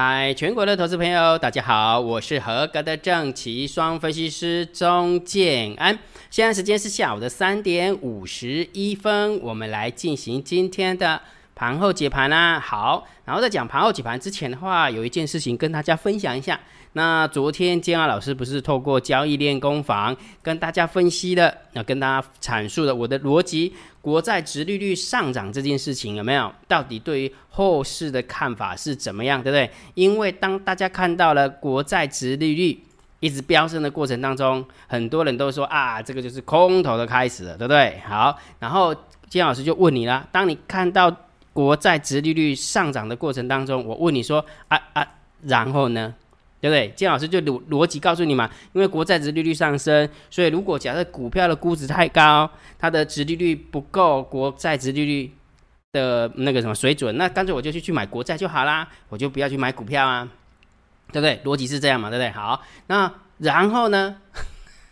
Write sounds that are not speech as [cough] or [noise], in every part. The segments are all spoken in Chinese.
嗨，全国的投资朋友，大家好，我是合格的正奇双分析师钟建安。现在时间是下午的三点五十一分，我们来进行今天的盘后解盘啦。好，然后在讲盘后解盘之前的话，有一件事情跟大家分享一下。那昨天建安老师不是透过交易练功房跟大家分析的，那跟大家阐述的我的逻辑。国债殖利率上涨这件事情有没有？到底对于后市的看法是怎么样，对不对？因为当大家看到了国债殖利率一直飙升的过程当中，很多人都说啊，这个就是空头的开始了，对不对？好，然后金老师就问你了：当你看到国债殖利率上涨的过程当中，我问你说啊啊，然后呢？对不对？金老师就逻逻辑告诉你嘛，因为国债值利率上升，所以如果假设股票的估值太高，它的值利率不够国债值利率的那个什么水准，那干脆我就去去买国债就好啦，我就不要去买股票啊，对不对？逻辑是这样嘛，对不对？好，那然后呢？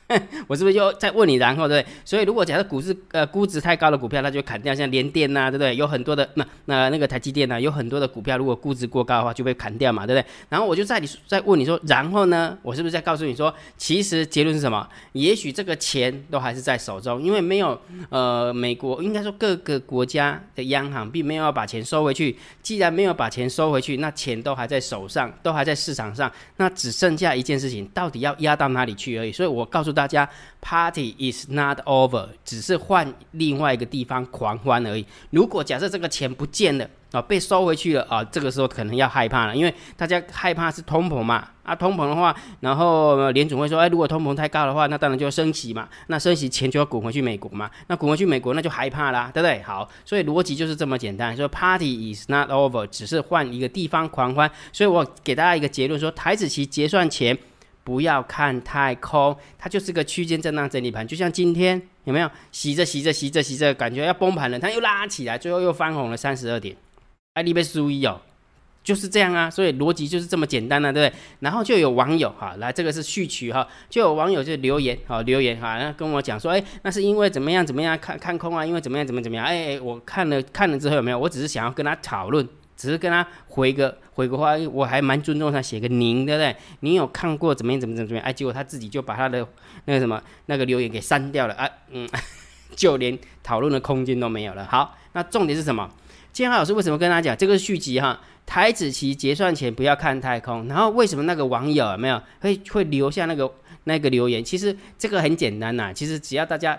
[laughs] 我是不是又再问你，然后对对？所以如果假设股市呃估值太高的股票，它就砍掉，像联电呐，对不对？有很多的那那那个台积电呐，有很多的股票，如果估值过高的话，就被砍掉嘛，对不对？然后我就在你再问你说，然后呢？我是不是在告诉你说，其实结论是什么？也许这个钱都还是在手中，因为没有呃美国应该说各个国家的央行并没有要把钱收回去。既然没有把钱收回去，那钱都还在手上，都还在市场上，那只剩下一件事情，到底要压到哪里去而已。所以我告诉。大家，Party is not over，只是换另外一个地方狂欢而已。如果假设这个钱不见了啊，被收回去了啊，这个时候可能要害怕了，因为大家害怕是通膨嘛啊，通膨的话，然后联总会说，哎，如果通膨太高的话，那当然就要升息嘛，那升息钱就要滚回去美国嘛，那滚回去美国那就害怕啦，对不对？好，所以逻辑就是这么简单，说 Party is not over，只是换一个地方狂欢。所以我给大家一个结论，说台子期结算前。不要看太空，它就是个区间震荡整理盘，就像今天有没有洗着洗着洗着洗着，感觉要崩盘了，它又拉起来，最后又翻红了三十二点，哎，你被输一哦，就是这样啊，所以逻辑就是这么简单了，对不对？然后就有网友哈，来这个是序曲哈，就有网友就留言哈，留言哈，那跟我讲说，哎，那是因为怎么样怎么样看看空啊，因为怎么样怎么怎么样，哎，我看了看了之后有没有？我只是想要跟他讨论。只是跟他回个回个话，我还蛮尊重他，写个您，对不对？您有看过怎么样怎么怎么怎么样？哎，结果他自己就把他的那个什么那个留言给删掉了啊，嗯，[laughs] 就连讨论的空间都没有了。好，那重点是什么？建浩老师为什么跟他讲这个续集哈？台子期结算前不要看太空。然后为什么那个网友没有会会留下那个那个留言？其实这个很简单呐，其实只要大家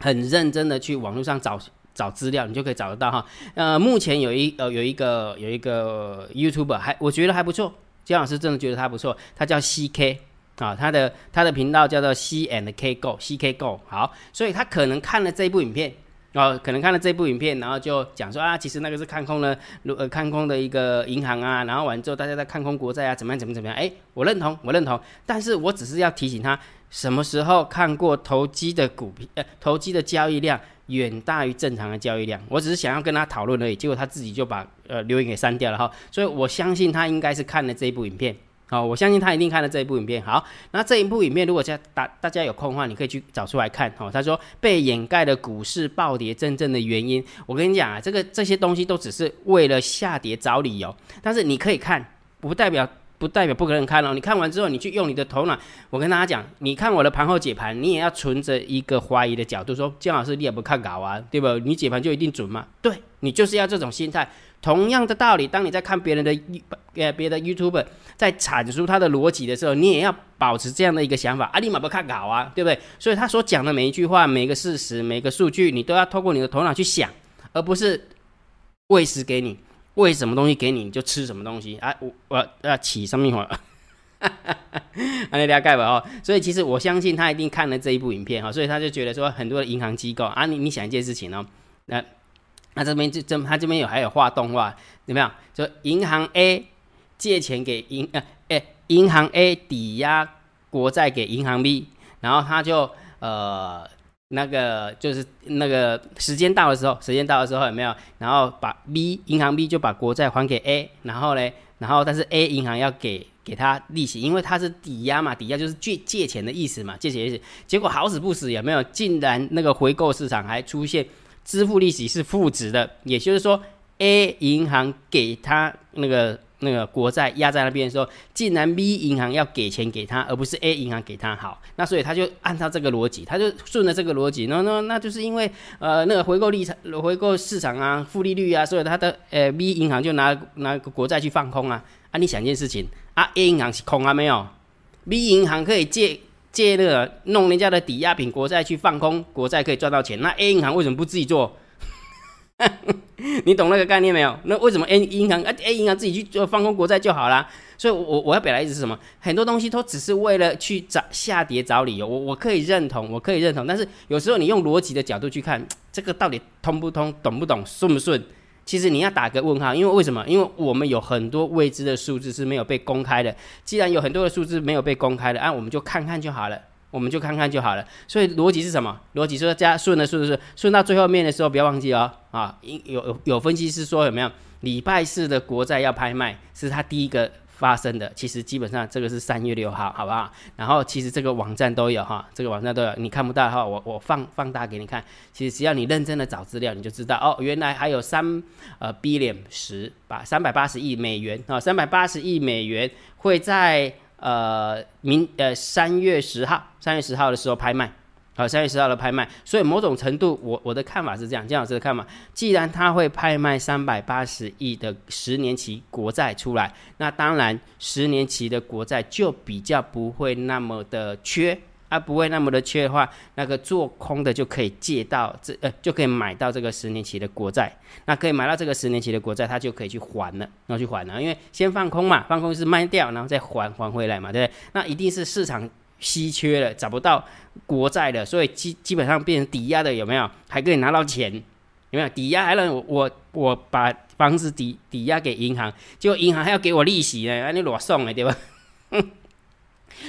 很认真的去网络上找。找资料，你就可以找得到哈。呃，目前有一呃有一个有一个 YouTube 还我觉得还不错，姜老师真的觉得他不错，他叫 CK 啊，他的他的频道叫做 C and K Go CK Go 好，所以他可能看了这部影片哦，可能看了这部影片，然后就讲说啊，其实那个是看空了，呃看空的一个银行啊，然后完之后大家在看空国债啊，怎么样怎么怎么样？哎，我认同，我认同，但是我只是要提醒他，什么时候看过投机的股票，呃投机的交易量。远大于正常的交易量，我只是想要跟他讨论而已，结果他自己就把呃留言给删掉了哈，所以我相信他应该是看了这一部影片，好，我相信他一定看了这一部影片。好，那这一部影片如果家大大家有空的话，你可以去找出来看哦。他说被掩盖的股市暴跌真正的原因，我跟你讲啊，这个这些东西都只是为了下跌找理由，但是你可以看，不代表。不代表不可能看哦，你看完之后，你去用你的头脑。我跟大家讲，你看我的盘后解盘，你也要存着一个怀疑的角度，说姜老师你也不看稿啊，对吧？你解盘就一定准吗？对你就是要这种心态。同样的道理，当你在看别人的呃别的 YouTube 在阐述他的逻辑的时候，你也要保持这样的一个想法。阿立马不看稿啊，对不对？所以他所讲的每一句话、每个事实、每个数据，你都要透过你的头脑去想，而不是喂食给你。喂什么东西给你，你就吃什么东西啊！我我要起上面话，[laughs] 啊，你了解吧？哦，所以其实我相信他一定看了这一部影片哈，所以他就觉得说很多的银行机构啊，你你想一件事情哦，那那这边就这他这边有还有画动画，怎么样？就银行 A 借钱给银呃诶，银行 A 抵押国债给银行 B，然后他就呃。那个就是那个时间到的时候，时间到的时候有没有？然后把 B 银行 B 就把国债还给 A，然后呢，然后但是 A 银行要给给他利息，因为它是抵押嘛，抵押就是借借钱的意思嘛，借钱意思。结果好死不死有没有？竟然那个回购市场还出现支付利息是负值的，也就是说 A 银行给他那个那个国债压在那边的时候，竟然 B 银行要给钱给他，而不是 A 银行给他好，那所以他就按照这个逻辑，他就顺着这个逻辑，那那那就是因为呃那个回购利场回购市场啊，负利率啊，所以他的呃 B 银行就拿拿国债去放空啊啊！你想一件事情啊，A 银行是空啊没有，B 银行可以借借那个弄人家的抵押品国债去放空，国债可以赚到钱，那 A 银行为什么不自己做？[laughs] 你懂那个概念没有？那为什么 A 银行啊 A 银行自己去做放空国债就好啦？所以，我我要表达意思是什么？很多东西都只是为了去找下跌找理由。我我可以认同，我可以认同。但是有时候你用逻辑的角度去看，这个到底通不通、懂不懂、顺不顺？其实你要打个问号，因为为什么？因为我们有很多未知的数字是没有被公开的。既然有很多的数字没有被公开的，啊，我们就看看就好了。我们就看看就好了。所以逻辑是什么？逻辑说加顺的顺的顺顺到最后面的时候，不要忘记哦。啊，有有有分析师说有没有礼拜四的国债要拍卖，是他第一个发生的。其实基本上这个是三月六号，好不好？然后其实这个网站都有哈，这个网站都有。你看不到的话，我我放放大给你看。其实只要你认真的找资料，你就知道哦，原来还有三呃 billion 十把三百八十亿美元啊，三百八十亿美元会在。呃，明呃三月十号，三月十号的时候拍卖，好，三月十号的拍卖，所以某种程度，我我的看法是这样，姜老师的看法，既然他会拍卖三百八十亿的十年期国债出来，那当然十年期的国债就比较不会那么的缺。它不会那么的缺的话，那个做空的就可以借到这呃，就可以买到这个十年期的国债。那可以买到这个十年期的国债，它就可以去还了，然后去还了。因为先放空嘛，放空是卖掉，然后再还还回来嘛，对不对？那一定是市场稀缺了，找不到国债的，所以基基本上变成抵押的，有没有？还可以拿到钱，有没有？抵押还能我我把房子抵抵押给银行，结果银行还要给我利息呢，那你裸送了，对吧？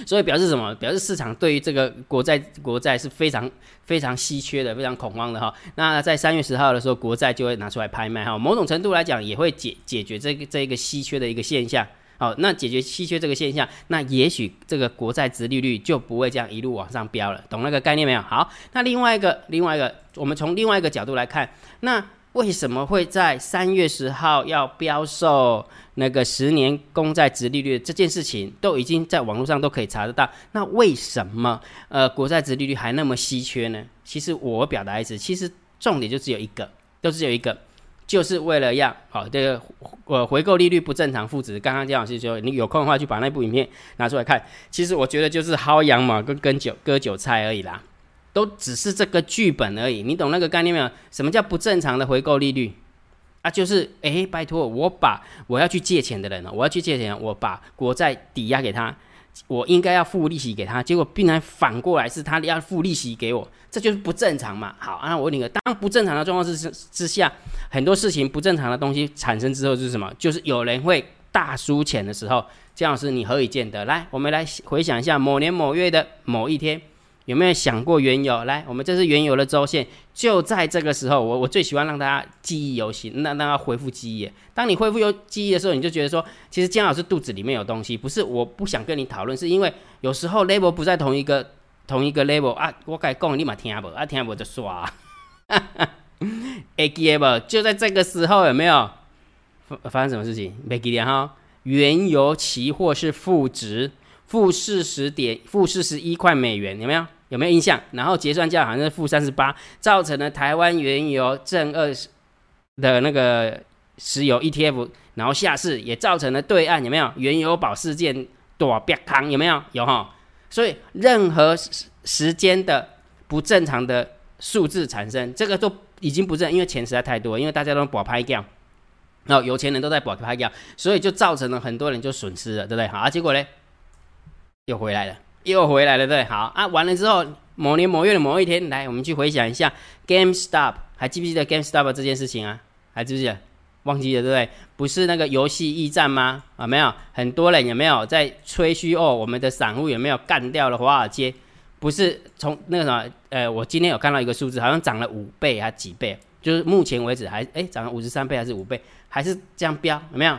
所以表示什么？表示市场对于这个国债国债是非常非常稀缺的，非常恐慌的哈。那在三月十号的时候，国债就会拿出来拍卖哈。某种程度来讲，也会解解决这个这一个稀缺的一个现象。好，那解决稀缺这个现象，那也许这个国债值利率就不会这样一路往上飙了。懂那个概念没有？好，那另外一个另外一个，我们从另外一个角度来看，那。为什么会在三月十号要标售那个十年公债值利率这件事情，都已经在网络上都可以查得到。那为什么呃国债值利率还那么稀缺呢？其实我表达意思，其实重点就只有一个，都只有一个，就是为了要好这个呃回购利率不正常负值。刚刚姜老师说，你有空的话就把那部影片拿出来看。其实我觉得就是薅羊毛跟跟韭割韭菜而已啦。都只是这个剧本而已，你懂那个概念没有？什么叫不正常的回购利率啊？就是哎，拜托，我把我要去借钱的人呢，我要去借钱，我把国债抵押给他，我应该要付利息给他，结果竟然反过来是他要付利息给我，这就是不正常嘛？好，那我问你个，当不正常的状况之之下，很多事情不正常的东西产生之后是什么？就是有人会大输钱的时候，姜老师你何以见得？来，我们来回想一下某年某月的某一天。有没有想过原油？来，我们这是原油的周线，就在这个时候，我我最喜欢让大家记忆犹新，那让他恢复记忆。当你恢复有记忆的时候，你就觉得说，其实姜老师肚子里面有东西，不是我不想跟你讨论，是因为有时候 level 不在同一个同一个 level 啊，我该讲你嘛听不，啊听不就刷。A G M 就在这个时候有没有发发生什么事情？没记得哈，原油期货是负值。负四十点，负四十一块美元，有没有？有没有印象？然后结算价好像是负三十八，造成了台湾原油正二十的那个石油 ETF，然后下市，也造成了对岸有没有原油宝事件多别康有没有？有哈。所以任何时间的不正常的数字产生，这个都已经不正，因为钱实在太多，因为大家都保拍掉，然后有钱人都在保拍掉，所以就造成了很多人就损失了，对不对？好啊，结果呢？又回来了，又回来了，对，好啊，完了之后，某年某月的某一天，来，我们去回想一下，GameStop，还记不记得 GameStop 这件事情啊？还记不记得？忘记了，对不对？不是那个游戏驿站吗？啊，没有，很多人有没有在吹嘘哦？我们的散户有没有干掉了华尔街？不是从那个什么，呃，我今天有看到一个数字，好像涨了五倍还几倍？就是目前为止还哎涨了五十三倍还是五倍？还是这样飙？有没有？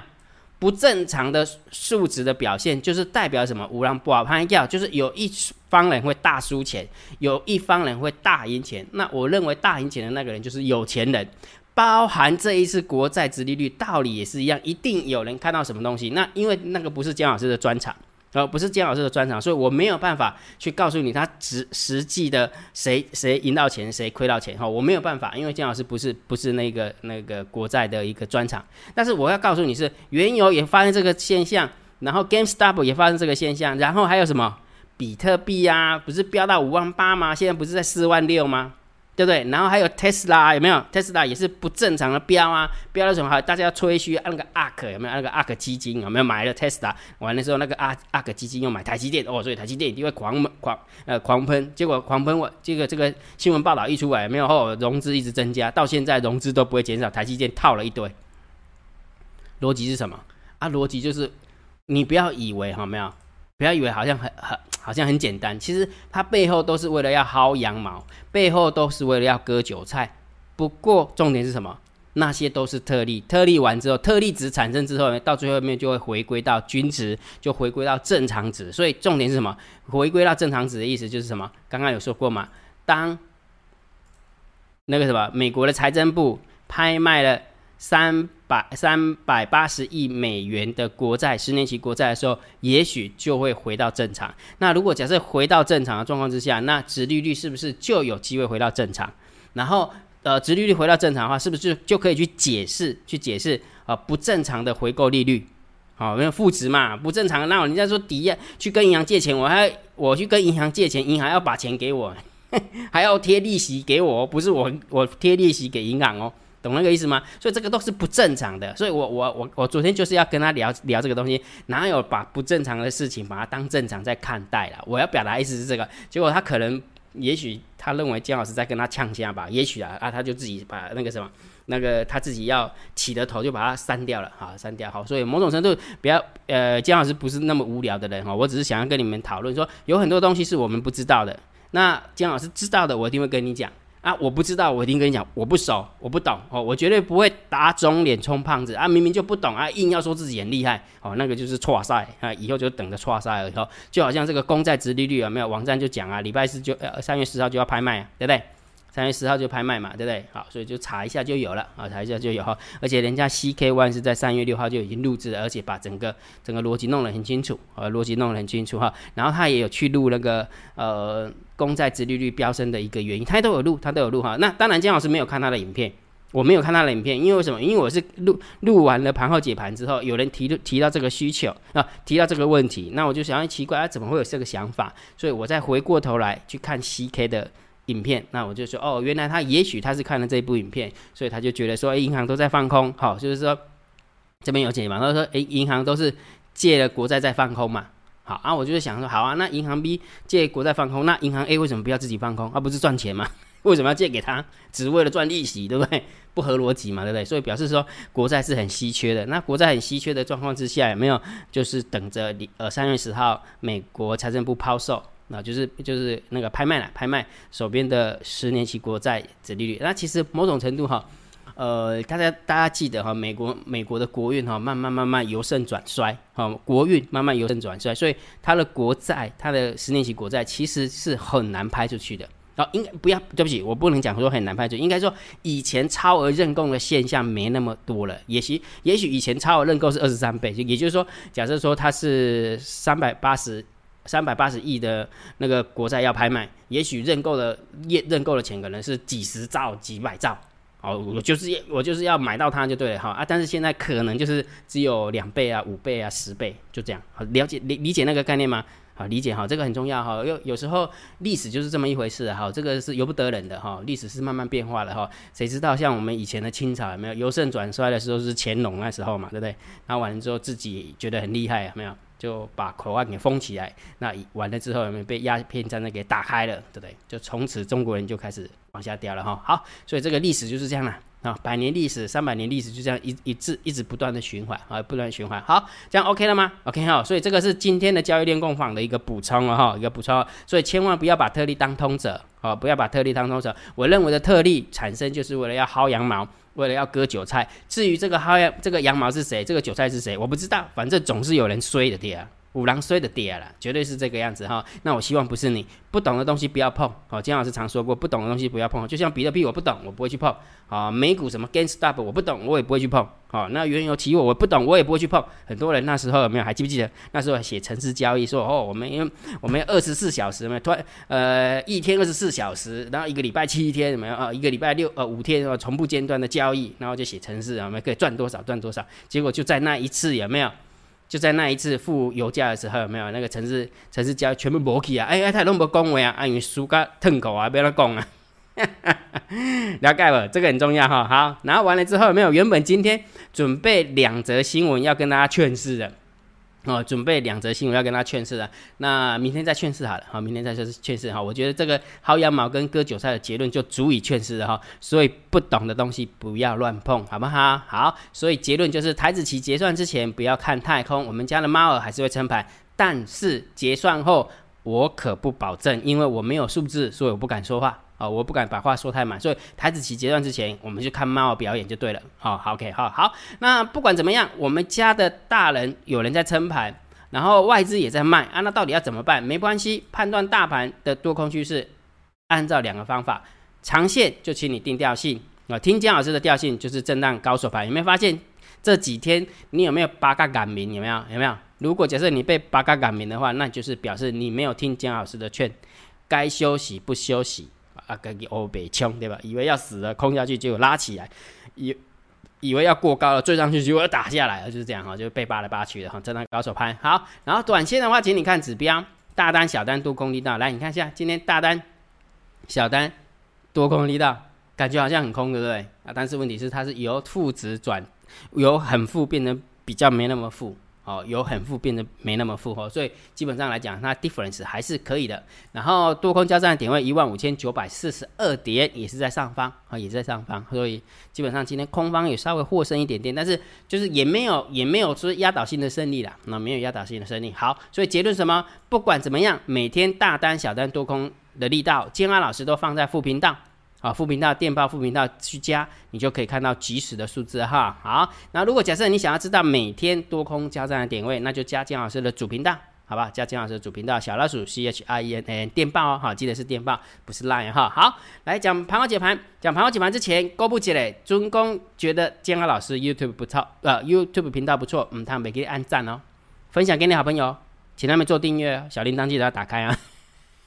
不正常的数值的表现，就是代表什么？五郎不好拍掉，就是有一方人会大输钱，有一方人会大赢钱。那我认为大赢钱的那个人就是有钱人，包含这一次国债殖利率道理也是一样，一定有人看到什么东西。那因为那个不是姜老师的专场。呃，不是姜老师的专场，所以我没有办法去告诉你他实实际的谁谁赢到钱，谁亏到钱哈，我没有办法，因为姜老师不是不是那个那个国债的一个专场。但是我要告诉你是，原油也发生这个现象，然后 GameStop 也发生这个现象，然后还有什么比特币啊，不是飙到五万八吗？现在不是在四万六吗？对不对？然后还有特斯拉有没有？特斯拉也是不正常的标啊，标的什么？好，大家要吹嘘那个 ARK 有没有？那个 ARK 基金有没有买了特斯拉？完了之后，那个 ARK 基金又买台积电哦，所以台积电一定会狂狂呃狂喷。结果狂喷，我这个这个新闻报道一出来，没有后融资一直增加，到现在融资都不会减少，台积电套了一堆。逻辑是什么？啊，逻辑就是你不要以为哈，没有，不要以为好像很很。好像很简单，其实它背后都是为了要薅羊毛，背后都是为了要割韭菜。不过重点是什么？那些都是特例，特例完之后，特例值产生之后呢，到最后面就会回归到均值，就回归到正常值。所以重点是什么？回归到正常值的意思就是什么？刚刚有说过嘛？当那个什么美国的财政部拍卖了。三百三百八十亿美元的国债，十年期国债的时候，也许就会回到正常。那如果假设回到正常的状况之下，那殖利率是不是就有机会回到正常？然后，呃，殖利率回到正常的话，是不是就就可以去解释，去解释啊不正常的回购利率？好，因为负值嘛，不正常。那人家说抵押去跟银行借钱，我还我去跟银行借钱，银行要把钱给我，[laughs] 还要贴利息给我，不是我我贴利息给银行哦。懂那个意思吗？所以这个都是不正常的。所以我我我我昨天就是要跟他聊聊这个东西，哪有把不正常的事情把它当正常在看待了？我要表达意思是这个。结果他可能，也许他认为姜老师在跟他呛下吧？也许啊啊，他就自己把那个什么，那个他自己要起的头就把它删掉了，好删掉好。所以某种程度比较呃，姜老师不是那么无聊的人哈。我只是想要跟你们讨论说，有很多东西是我们不知道的。那姜老师知道的，我一定会跟你讲。啊，我不知道，我一定跟你讲，我不熟，我不懂哦，我绝对不会打肿脸充胖子啊！明明就不懂啊，硬要说自己很厉害哦，那个就是错赛啊！以后就等着错赛了以后，就好像这个公债值利率有没有？网站就讲啊，礼拜四就呃三月十号就要拍卖啊，对不对？三月十号就拍卖嘛，对不对？好，所以就查一下就有了啊，查一下就有哈。而且人家 CK One 是在三月六号就已经录制了，而且把整个整个逻辑弄得很清楚啊，逻辑弄得很清楚哈。然后他也有去录那个呃公债殖利率飙升的一个原因，他都有录，他都有录哈。那当然姜老师没有看他的影片，我没有看他的影片，因为什么？因为我是录录完了盘后解盘之后，有人提提到这个需求啊，提到这个问题，那我就想要奇怪，他怎么会有这个想法？所以我再回过头来去看 CK 的。影片，那我就说哦，原来他也许他是看了这部影片，所以他就觉得说，哎，银行都在放空，好，就是说这边有解嘛。他说，哎，银行都是借了国债在放空嘛，好啊，我就是想说，好啊，那银行 B 借国债放空，那银行 A 为什么不要自己放空？而不是赚钱嘛？[laughs] 为什么要借给他？只为了赚利息，对不对？[laughs] 不合逻辑嘛，对不对？所以表示说国债是很稀缺的。那国债很稀缺的状况之下，有没有就是等着你呃三月十号美国财政部抛售？那就是就是那个拍卖了，拍卖手边的十年期国债的利率。那其实某种程度哈，呃，大家大家记得哈，美国美国的国运哈，慢慢慢慢由盛转衰，哈，国运慢慢由盛转衰，所以它的国债，它的十年期国债其实是很难拍出去的。啊，应该不要，对不起，我不能讲说很难拍出，应该说以前超额认购的现象没那么多了。也许也许以前超额认购是二十三倍，也就是说，假设说它是三百八十。三百八十亿的那个国债要拍卖，也许认购的认认购的钱可能是几十兆、几百兆，哦，我就是我就是要买到它就对了哈啊！但是现在可能就是只有两倍啊、五倍啊、十倍，就这样。好，了解理理解那个概念吗？好，理解哈，这个很重要哈。有有时候历史就是这么一回事哈，这个是由不得人的哈，历史是慢慢变化的哈。谁知道像我们以前的清朝有没有由盛转衰的时候是乾隆那时候嘛，对不对？然后完了之后自己觉得很厉害，有没有？就把口岸给封起来，那完了之后有没有被鸦片战争给打开了，对不对？就从此中国人就开始往下掉了哈。好，所以这个历史就是这样了啊，百年历史、三百年历史就这样一一直一直不断的循环啊，不断循环。好，这样 OK 了吗？OK 哈，所以这个是今天的交易链共访的一个补充了哈，一个补充。所以千万不要把特例当通则，哦，不要把特例当通则。我认为的特例产生就是为了要薅羊毛。为了要割韭菜，至于这个薅这个羊毛是谁，这个韭菜是谁，我不知道。反正总是有人衰的，对啊，五郎衰的跌了，绝对是这个样子哈。那我希望不是你不懂的东西不要碰。好，金老师常说过，不懂的东西不要碰。就像比特币我不懂，我不会去碰。好，美股什么 GameStop 我不懂，我也不会去碰。好，那原油期货我不懂，我也不会去碰。很多人那时候有没有还记不记得？那时候写城市交易说哦，我们因为我们二十四小时嘛，突然呃一天二十四小时，然后一个礼拜七天有没有啊？一个礼拜六呃五天从不间断的交易，然后就写城市有没有可以赚多少赚多少？结果就在那一次有没有？就在那一次付油价的时候，有没有那个城市城市交全部没去啊？哎哎，他拢无讲话啊，因为输个痛口啊，不要讲啊。[laughs] 了解了，这个很重要哈。好，然后完了之后，有没有原本今天准备两则新闻要跟大家劝示的。哦，准备两则新闻要跟他劝示了，那明天再劝示好了，好，明天再说劝示哈。我觉得这个薅羊毛跟割韭菜的结论就足以劝示了哈，所以不懂的东西不要乱碰，好不好？好，所以结论就是台子期结算之前不要看太空，我们家的猫儿还是会撑盘，但是结算后我可不保证，因为我没有数字，所以我不敢说话。啊，我不敢把话说太满，所以台子棋阶段之前，我们就看猫表演就对了。好，OK，好好。那不管怎么样，我们家的大人有人在撑盘，然后外资也在卖啊，那到底要怎么办？没关系，判断大盘的多空趋势，按照两个方法，长线就请你定调性啊，听姜老师的调性就是震荡高手盘。有没有发现这几天你有没有八嘎赶鸣？有没有？有没有？如果假设你被八嘎赶鸣的话，那就是表示你没有听姜老师的劝，该休息不休息。啊，跟个欧北冲对吧？以为要死了，空下去就拉起来，以以为要过高了，追上去就要打下来了，就是这样哈，就被扒来扒去的哈，真的高手拍好。然后短线的话，请你看指标，大单、小单多空力道，来你看一下，今天大单、小单多空力道，感觉好像很空，对不对？啊，但是问题是它是由负值转由很负变成比较没那么负。哦，由很负变得没那么负哦，所以基本上来讲，它 difference 还是可以的。然后多空交战点位一万五千九百四十二点，也是在上方啊，也在上方。所以基本上今天空方也稍微获胜一点点，但是就是也没有也没有说压倒性的胜利啦，那没有压倒性的胜利。好，所以结论什么？不管怎么样，每天大单、小单、多空的力道，金安老师都放在副频道。啊，副频道电报副频道去加，你就可以看到即时的数字哈。好，那如果假设你想要知道每天多空交战的点位，那就加金老师的主频道，好吧？加金老师的主频道小老鼠 C H I N N 电报哦，好，记得是电报，不是 Line 哈。好，来讲盘后解盘，讲盘后解盘之前，公布起来，尊公觉得建安老师 YouTube 不错，呃，YouTube 频道不错，嗯，他们给你按赞哦，分享给你好朋友，请他们做订阅，小铃铛记得要打开啊。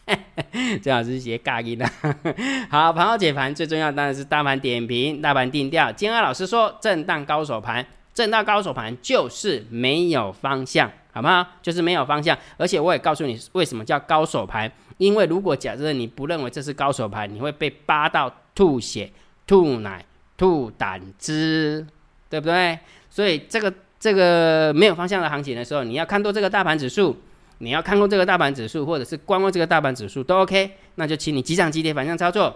[laughs] 最好是些尬音的。[laughs] 好，盘后解盘最重要当然是大盘点评、大盘定调。金安老师说，震荡高手盘，震荡高手盘就是没有方向，好不好？就是没有方向。而且我也告诉你，为什么叫高手盘？因为如果假设你不认为这是高手盘，你会被扒到吐血、吐奶、吐胆汁，对不对？所以这个这个没有方向的行情的时候，你要看多这个大盘指数。你要看空这个大盘指数，或者是观望这个大盘指数都 OK，那就请你急涨急跌反向操作，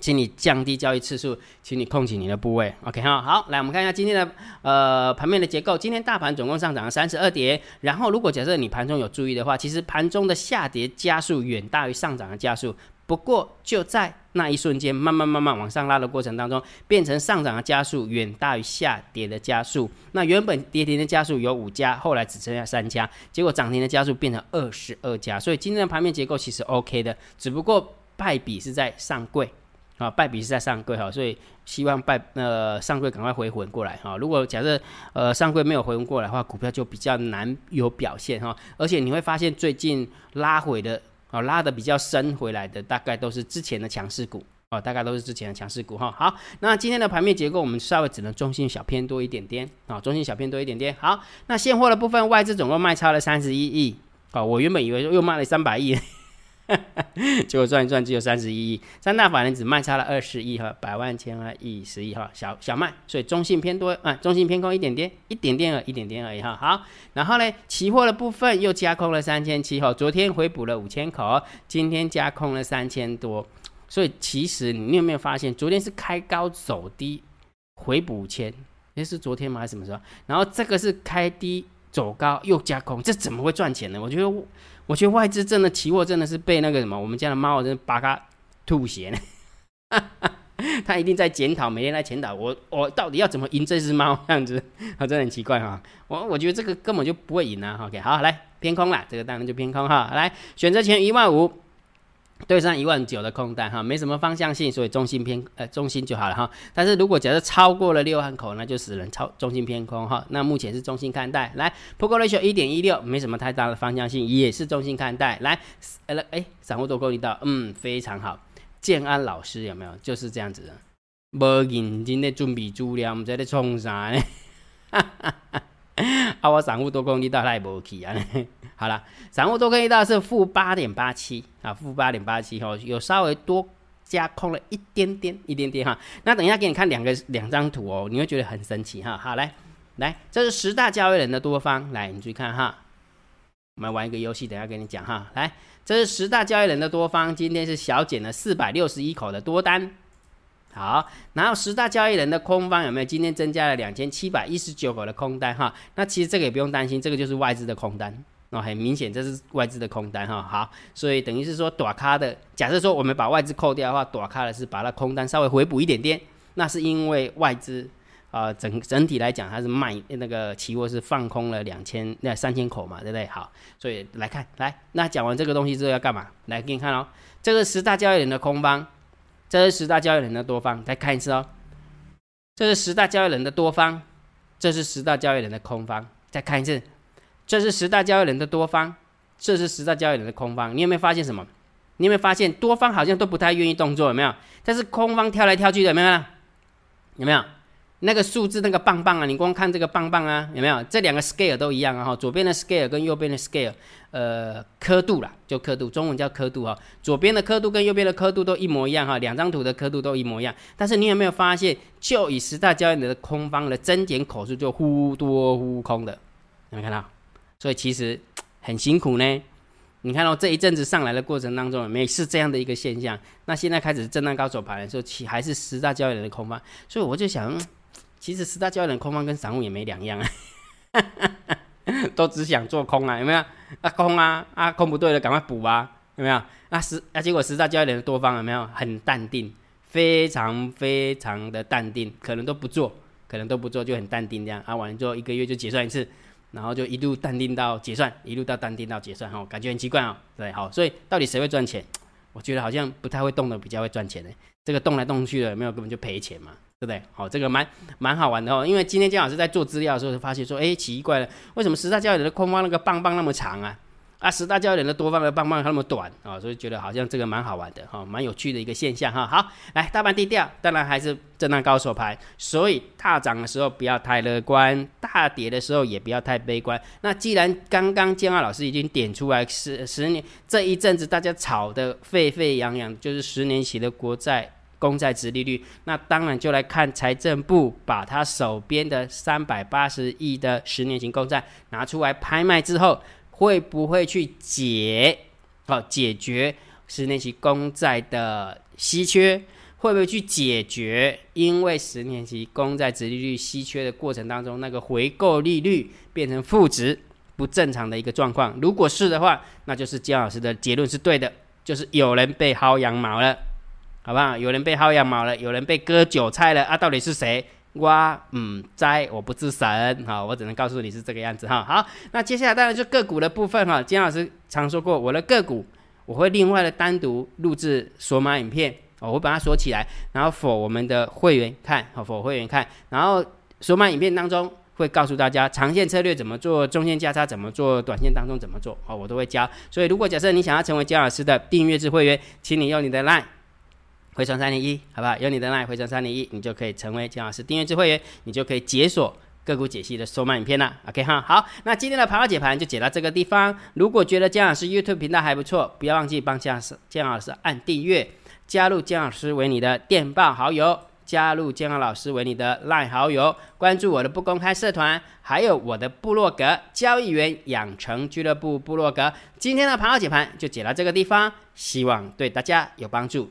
请你降低交易次数，请你控制你的部位，OK 哈。好，来我们看一下今天的呃盘面的结构。今天大盘总共上涨了三十二点，然后如果假设你盘中有注意的话，其实盘中的下跌加速远大于上涨的加速。不过就在那一瞬间，慢慢慢慢往上拉的过程当中，变成上涨的加速远大于下跌的加速。那原本跌停的加速有五家，后来只剩下三家，结果涨停的加速变成二十二家。所以今天的盘面结构其实 OK 的，只不过败笔是在上柜啊，败笔是在上柜哈。所以希望败呃上柜赶快回魂过来哈。如果假设呃上柜没有回魂过来的话，股票就比较难有表现哈。而且你会发现最近拉回的。哦，拉的比较深回来的，大概都是之前的强势股哦，大概都是之前的强势股哈。好，那今天的盘面结构，我们稍微只能中性小偏多一点点啊，中性小偏多一点点。好，那现货的部分，外资总共卖超了三十一亿哦，我原本以为又卖了三百亿。[laughs] 结果转一转只有三十一亿，三大法人只卖差了二十亿哈，百万千万亿十亿哈，小小卖，所以中性偏多啊，中性偏空一点点，一点点而一点点而已哈。好，然后呢，期货的部分又加空了三千七哈，昨天回补了五千口，今天加空了三千多，所以其实你有没有发现，昨天是开高走低，回补五千，那是昨天吗还是什么时候？然后这个是开低走高又加空，这怎么会赚钱呢？我觉得。我觉得外资真的期货真的是被那个什么，我们家的猫真的把它吐血呢。[laughs] 他一定在检讨，每天在检讨我我到底要怎么赢这只猫这样子，啊，[laughs] 真的很奇怪哈。我我觉得这个根本就不会赢啊。OK，好，来偏空了，这个当然就偏空哈。来选择前一万五。对上一万九的空单哈，没什么方向性，所以中心偏呃中心就好了哈。但是如果假设超过了六万口，那就使人超中心偏空哈。那目前是中心看待，来 p o k ratio 一点一六，没什么太大的方向性，也是中心看待。来，呃哎，散户多空一道，嗯，非常好。建安老师有没有就是这样子的？无认真的准备资料，唔知在冲啥呢？[laughs] [laughs] 啊，我散户多空力道太无去啊。好了，散户多空力道是负八点八七啊，负八点八七哈，有稍微多加空了一点点，一点点哈。那等一下给你看两个两张图哦，你会觉得很神奇哈。好，来来，这是十大交易人的多方，来你注意看哈。我们玩一个游戏，等下跟你讲哈。来，这是十大交易人的多方，今天是小减了四百六十一口的多单。好，然后十大交易人的空方有没有？今天增加了两千七百一十九口的空单哈。那其实这个也不用担心，这个就是外资的空单。哦，很明显这是外资的空单哈，好，所以等于是说短咖的，假设说我们把外资扣掉的话，短咖的是把它空单稍微回补一点点，那是因为外资啊整整体来讲它是卖那个期货是放空了两千那三千口嘛，对不对？好，所以来看来，那讲完这个东西之后要干嘛？来给你看哦，这个十大交易人的空方，这是十大交易人的多方，再看一次哦，这是十大交易人的多方，这是十大交易人的空方，再看一次。这是十大交易人的多方，这是十大交易人的空方。你有没有发现什么？你有没有发现多方好像都不太愿意动作？有没有？但是空方跳来跳去的，有没有？有没有？那个数字那个棒棒啊，你光看这个棒棒啊，有没有？这两个 scale 都一样啊，哈，左边的 scale 跟右边的 scale，呃，刻度啦，就刻度，中文叫刻度哈。左边的刻度跟右边的刻度都一模一样哈，两张图的刻度都一模一样。但是你有没有发现，就以十大交易人的空方的增减口数就忽多忽空的，有没有看到？所以其实很辛苦呢。你看到这一阵子上来的过程当中，没是这样的一个现象。那现在开始震荡高手盘的时候，其还是十大交易人的空方。所以我就想，其实十大交易人空方跟散户也没两样啊，[laughs] 都只想做空啊，有没有？啊空啊啊空不对了，赶快补啊，有没有？那十那结果十大交易人的多方有没有很淡定，非常非常的淡定，可能都不做，可能都不做就很淡定这样啊，完了之后一个月就结算一次。然后就一路淡定到结算，一路到淡定到结算，哦，感觉很奇怪哦，对，好，所以到底谁会赚钱？我觉得好像不太会动的比较会赚钱呢，这个动来动去的，有没有根本就赔钱嘛，对不对？好，这个蛮蛮好玩的哦，因为今天姜老师在做资料的时候，就发现说，哎，奇怪了，为什么十大交易人的空方那个棒棒那么长啊？啊，十大交易人的多方的棒棒那么短啊，所以觉得好像这个蛮好玩的哈，蛮有趣的一个现象哈。好，来大盘低调，当然还是震荡高手盘，所以大涨的时候不要太乐观，大跌的时候也不要太悲观。那既然刚刚建二老师已经点出来十十年这一阵子大家炒的沸沸扬扬，就是十年期的国债公债值利率，那当然就来看财政部把他手边的三百八十亿的十年期公债拿出来拍卖之后。会不会去解，好解决十年期公债的稀缺？会不会去解决因为十年期公债殖利率稀缺的过程当中，那个回购利率变成负值不正常的一个状况？如果是的话，那就是姜老师的结论是对的，就是有人被薅羊毛了，好不好？有人被薅羊毛了，有人被割韭菜了啊？到底是谁？我嗯在，我不是神哈，我只能告诉你是这个样子哈。好，那接下来当然就个股的部分哈。金老师常说过，我的个股我会另外的单独录制索马影片，我会把它锁起来，然后否我们的会员看，好否会员看，然后索马影片当中会告诉大家长线策略怎么做，中线价差怎么做，短线当中怎么做，哦，我都会教。所以如果假设你想要成为姜老师的订阅制会员，请你用你的 line。回传三零一，好不好？有你的来回传三零一，你就可以成为姜老师订阅制会员，你就可以解锁个股解析的收卖影片了。OK 哈，好，那今天的盘后解盘就解到这个地方。如果觉得姜老师 YouTube 频道还不错，不要忘记帮姜老师姜老师按订阅，加入姜老师为你的电报好友，加入姜老师为你的 Line 好友，关注我的不公开社团，还有我的部落格交易员养成俱乐部部落格。今天的盘后解盘就解到这个地方，希望对大家有帮助。